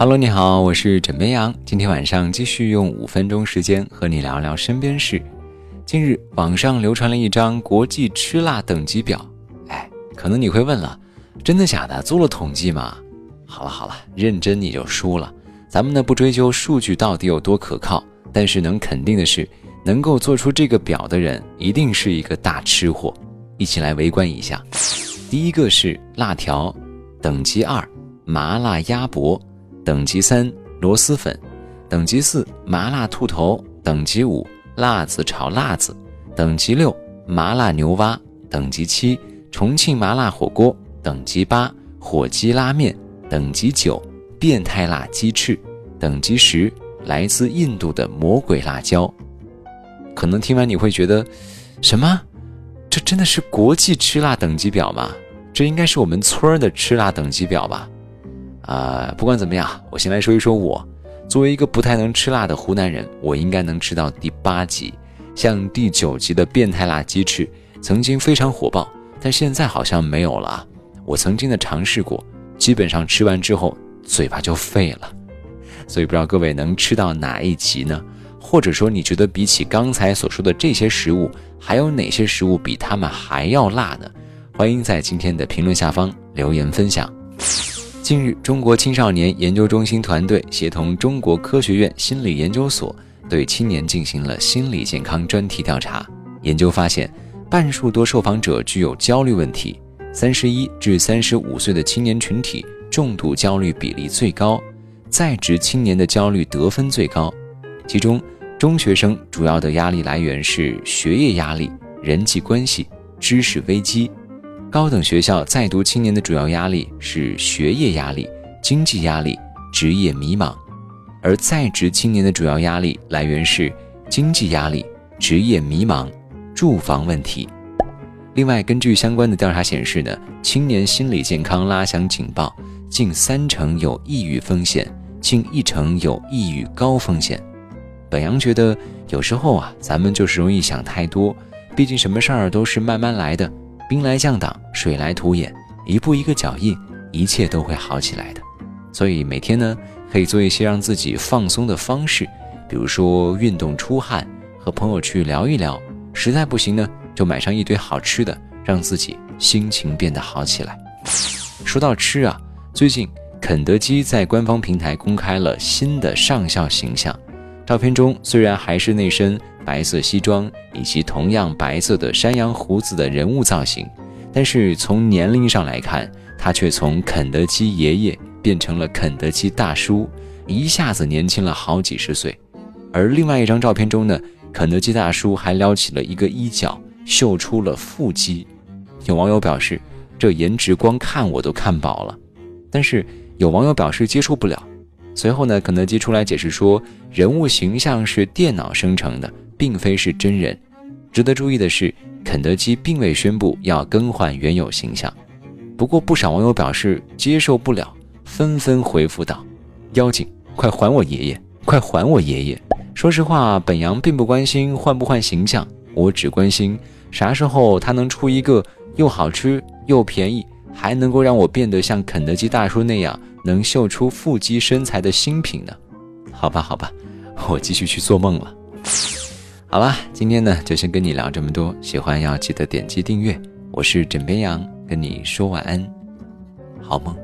Hello，你好，我是枕边羊。今天晚上继续用五分钟时间和你聊聊身边事。近日，网上流传了一张国际吃辣等级表。哎，可能你会问了，真的假的？做了统计吗？好了好了，认真你就输了。咱们呢不追究数据到底有多可靠，但是能肯定的是，能够做出这个表的人一定是一个大吃货。一起来围观一下。第一个是辣条，等级二，麻辣鸭脖。等级三螺蛳粉，等级四麻辣兔头，等级五辣子炒辣子，等级六麻辣牛蛙，等级七重庆麻辣火锅，等级八火鸡拉面，等级九变态辣鸡翅，等级十来自印度的魔鬼辣椒。可能听完你会觉得，什么？这真的是国际吃辣等级表吗？这应该是我们村儿的吃辣等级表吧？啊，不管怎么样，我先来说一说我。作为一个不太能吃辣的湖南人，我应该能吃到第八集。像第九集的变态辣鸡翅，曾经非常火爆，但现在好像没有了。我曾经的尝试过，基本上吃完之后嘴巴就废了。所以不知道各位能吃到哪一集呢？或者说你觉得比起刚才所说的这些食物，还有哪些食物比他们还要辣呢？欢迎在今天的评论下方留言分享。近日，中国青少年研究中心团队协同中国科学院心理研究所，对青年进行了心理健康专题调查。研究发现，半数多受访者具有焦虑问题，三十一至三十五岁的青年群体重度焦虑比例最高，在职青年的焦虑得分最高。其中，中学生主要的压力来源是学业压力、人际关系、知识危机。高等学校在读青年的主要压力是学业压力、经济压力、职业迷茫，而在职青年的主要压力来源是经济压力、职业迷茫、住房问题。另外，根据相关的调查显示呢，青年心理健康拉响警报，近三成有抑郁风险，近一成有抑郁高风险。本阳觉得有时候啊，咱们就是容易想太多，毕竟什么事儿都是慢慢来的。兵来将挡，水来土掩，一步一个脚印，一切都会好起来的。所以每天呢，可以做一些让自己放松的方式，比如说运动出汗，和朋友去聊一聊。实在不行呢，就买上一堆好吃的，让自己心情变得好起来。说到吃啊，最近肯德基在官方平台公开了新的上校形象，照片中虽然还是那身。白色西装以及同样白色的山羊胡子的人物造型，但是从年龄上来看，他却从肯德基爷爷变成了肯德基大叔，一下子年轻了好几十岁。而另外一张照片中呢，肯德基大叔还撩起了一个衣角，秀出了腹肌。有网友表示，这颜值光看我都看饱了。但是有网友表示接受不了。随后呢，肯德基出来解释说，人物形象是电脑生成的。并非是真人。值得注意的是，肯德基并未宣布要更换原有形象。不过，不少网友表示接受不了，纷纷回复道：“妖精，快还我爷爷！快还我爷爷！”说实话，本阳并不关心换不换形象，我只关心啥时候他能出一个又好吃又便宜，还能够让我变得像肯德基大叔那样能秀出腹肌身材的新品呢？好吧，好吧，我继续去做梦了。好吧，今天呢就先跟你聊这么多。喜欢要记得点击订阅。我是枕边羊，跟你说晚安，好梦。